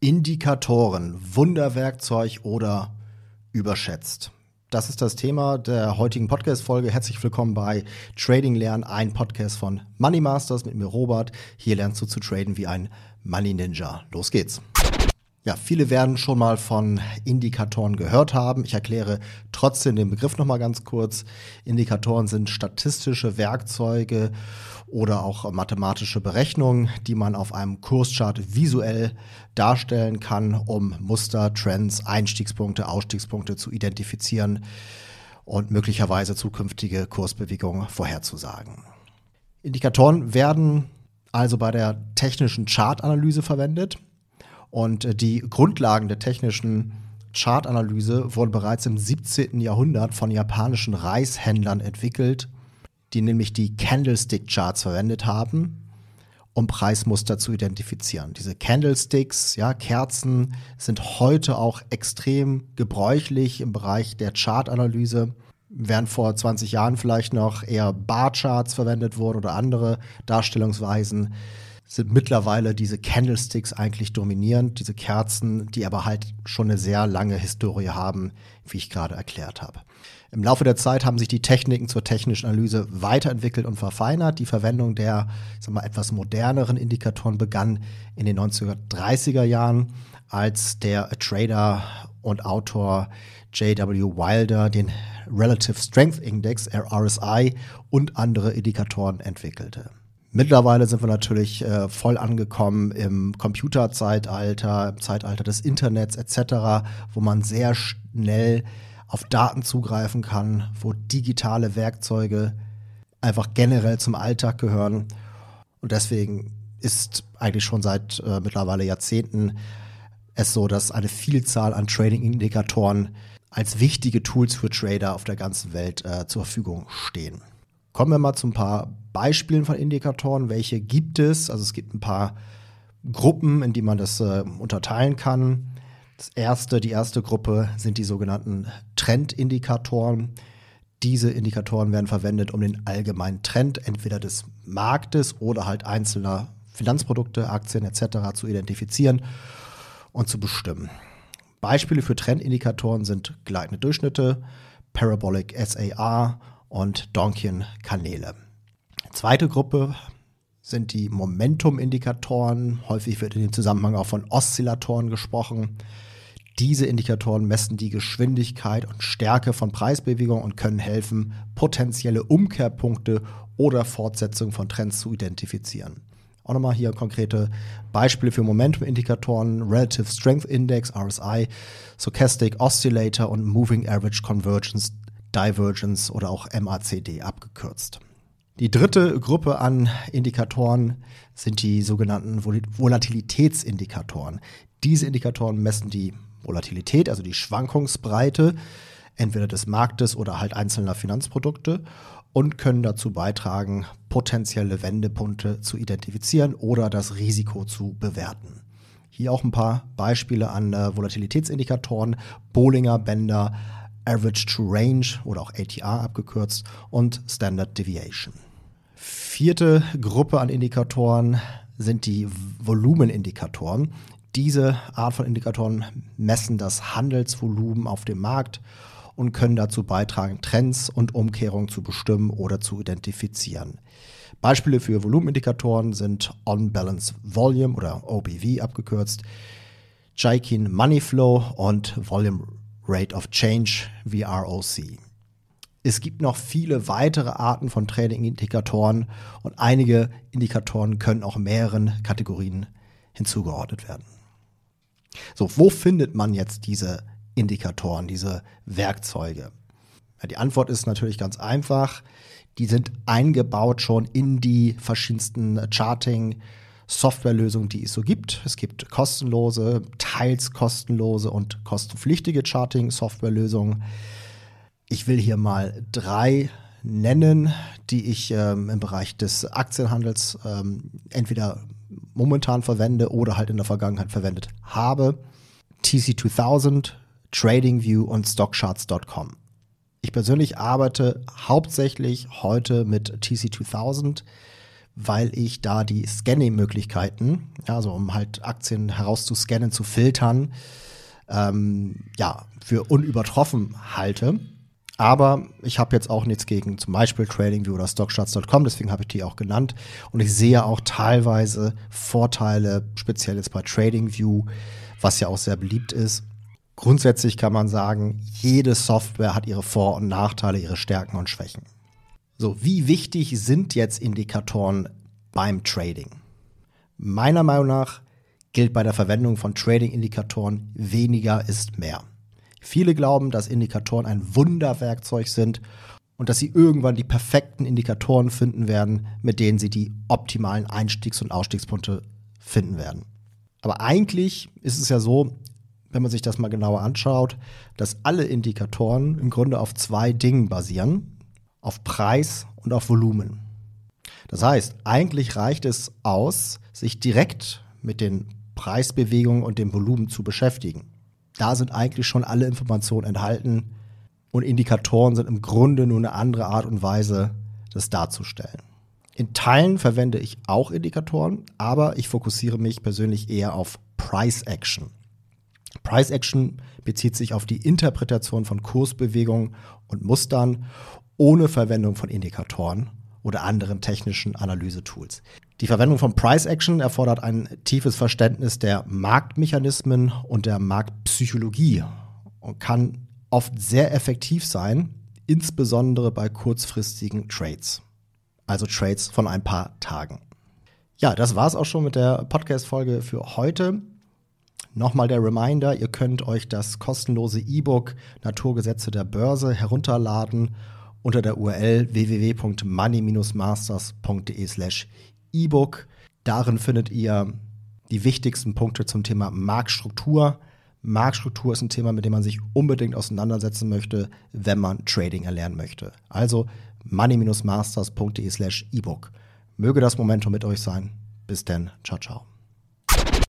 Indikatoren, Wunderwerkzeug oder überschätzt. Das ist das Thema der heutigen Podcast-Folge. Herzlich willkommen bei Trading Lernen, ein Podcast von Money Masters mit mir Robert. Hier lernst du zu traden wie ein Money Ninja. Los geht's. Ja, viele werden schon mal von Indikatoren gehört haben. Ich erkläre trotzdem den Begriff nochmal ganz kurz. Indikatoren sind statistische Werkzeuge oder auch mathematische Berechnungen, die man auf einem Kurschart visuell darstellen kann, um Muster, Trends, Einstiegspunkte, Ausstiegspunkte zu identifizieren und möglicherweise zukünftige Kursbewegungen vorherzusagen. Indikatoren werden also bei der technischen Chartanalyse verwendet. Und äh, die Grundlagen der technischen Chartanalyse wurden bereits im 17. Jahrhundert von japanischen Reishändlern entwickelt, die nämlich die Candlestick-Charts verwendet haben, um Preismuster zu identifizieren. Diese Candlesticks, ja, Kerzen, sind heute auch extrem gebräuchlich im Bereich der Chartanalyse. Während vor 20 Jahren vielleicht noch eher Barcharts verwendet wurden oder andere Darstellungsweisen, sind mittlerweile diese Candlesticks eigentlich dominierend, diese Kerzen, die aber halt schon eine sehr lange Historie haben, wie ich gerade erklärt habe. Im Laufe der Zeit haben sich die Techniken zur technischen Analyse weiterentwickelt und verfeinert. Die Verwendung der sag mal, etwas moderneren Indikatoren begann in den 1930er Jahren, als der Trader und Autor J.W. Wilder den Relative Strength Index, RSI, und andere Indikatoren entwickelte. Mittlerweile sind wir natürlich äh, voll angekommen im Computerzeitalter, im Zeitalter des Internets etc., wo man sehr schnell auf Daten zugreifen kann, wo digitale Werkzeuge einfach generell zum Alltag gehören. Und deswegen ist eigentlich schon seit äh, mittlerweile Jahrzehnten es so, dass eine Vielzahl an Trading-Indikatoren als wichtige Tools für Trader auf der ganzen Welt äh, zur Verfügung stehen. Kommen wir mal zu ein paar Beispielen von Indikatoren. Welche gibt es? Also es gibt ein paar Gruppen, in die man das äh, unterteilen kann. Das erste, die erste Gruppe sind die sogenannten Trendindikatoren. Diese Indikatoren werden verwendet, um den allgemeinen Trend entweder des Marktes oder halt einzelner Finanzprodukte, Aktien etc. zu identifizieren und zu bestimmen. Beispiele für Trendindikatoren sind gleitende Durchschnitte, Parabolic SAR und Donchian-Kanäle. Zweite Gruppe sind die Momentum-Indikatoren. Häufig wird in dem Zusammenhang auch von Oszillatoren gesprochen. Diese Indikatoren messen die Geschwindigkeit und Stärke von Preisbewegungen und können helfen, potenzielle Umkehrpunkte oder Fortsetzungen von Trends zu identifizieren. Auch nochmal hier konkrete Beispiele für Momentum-Indikatoren, Relative Strength Index, RSI, Stochastic Oscillator und Moving Average Convergence Divergence oder auch MACD abgekürzt. Die dritte Gruppe an Indikatoren sind die sogenannten Volatilitätsindikatoren. Diese Indikatoren messen die Volatilität, also die Schwankungsbreite, entweder des Marktes oder halt einzelner Finanzprodukte und können dazu beitragen, potenzielle Wendepunkte zu identifizieren oder das Risiko zu bewerten. Hier auch ein paar Beispiele an äh, Volatilitätsindikatoren, Bollinger Bänder, Average True Range oder auch ATR abgekürzt und Standard Deviation. Vierte Gruppe an Indikatoren sind die Volumenindikatoren. Diese Art von Indikatoren messen das Handelsvolumen auf dem Markt und können dazu beitragen, Trends und Umkehrungen zu bestimmen oder zu identifizieren. Beispiele für Volumenindikatoren sind On-Balance Volume oder OBV abgekürzt, Jaikin Money Flow und Volume Rate of Change, VROC. Es gibt noch viele weitere Arten von Trading-Indikatoren und einige Indikatoren können auch mehreren Kategorien hinzugeordnet werden. So, wo findet man jetzt diese Indikatoren, diese Werkzeuge? Ja, die Antwort ist natürlich ganz einfach. Die sind eingebaut schon in die verschiedensten Charting- Softwarelösungen, die es so gibt. Es gibt kostenlose, teils kostenlose und kostenpflichtige Charting-Softwarelösungen. Ich will hier mal drei nennen, die ich ähm, im Bereich des Aktienhandels ähm, entweder momentan verwende oder halt in der Vergangenheit verwendet habe. TC2000, TradingView und StockCharts.com. Ich persönlich arbeite hauptsächlich heute mit TC2000 weil ich da die Scanning-Möglichkeiten, also um halt Aktien herauszuscannen, zu filtern, ähm, ja, für unübertroffen halte. Aber ich habe jetzt auch nichts gegen zum Beispiel TradingView oder StockCharts.com, deswegen habe ich die auch genannt. Und ich sehe auch teilweise Vorteile, speziell jetzt bei TradingView, was ja auch sehr beliebt ist. Grundsätzlich kann man sagen, jede Software hat ihre Vor- und Nachteile, ihre Stärken und Schwächen. So, wie wichtig sind jetzt Indikatoren beim Trading? Meiner Meinung nach gilt bei der Verwendung von Trading-Indikatoren weniger ist mehr. Viele glauben, dass Indikatoren ein Wunderwerkzeug sind und dass sie irgendwann die perfekten Indikatoren finden werden, mit denen sie die optimalen Einstiegs- und Ausstiegspunkte finden werden. Aber eigentlich ist es ja so, wenn man sich das mal genauer anschaut, dass alle Indikatoren im Grunde auf zwei Dingen basieren auf Preis und auf Volumen. Das heißt, eigentlich reicht es aus, sich direkt mit den Preisbewegungen und dem Volumen zu beschäftigen. Da sind eigentlich schon alle Informationen enthalten und Indikatoren sind im Grunde nur eine andere Art und Weise, das darzustellen. In Teilen verwende ich auch Indikatoren, aber ich fokussiere mich persönlich eher auf Price Action. Price Action bezieht sich auf die Interpretation von Kursbewegungen und Mustern ohne Verwendung von Indikatoren oder anderen technischen Analysetools. Die Verwendung von Price Action erfordert ein tiefes Verständnis der Marktmechanismen und der Marktpsychologie und kann oft sehr effektiv sein, insbesondere bei kurzfristigen Trades, also Trades von ein paar Tagen. Ja, das war's auch schon mit der Podcast-Folge für heute. Nochmal der Reminder, ihr könnt euch das kostenlose E-Book Naturgesetze der Börse herunterladen unter der URL www.money-masters.de slash ebook. Darin findet ihr die wichtigsten Punkte zum Thema Marktstruktur. Marktstruktur ist ein Thema, mit dem man sich unbedingt auseinandersetzen möchte, wenn man Trading erlernen möchte. Also money-masters.de slash ebook. Möge das Momentum mit euch sein. Bis denn. Ciao, ciao.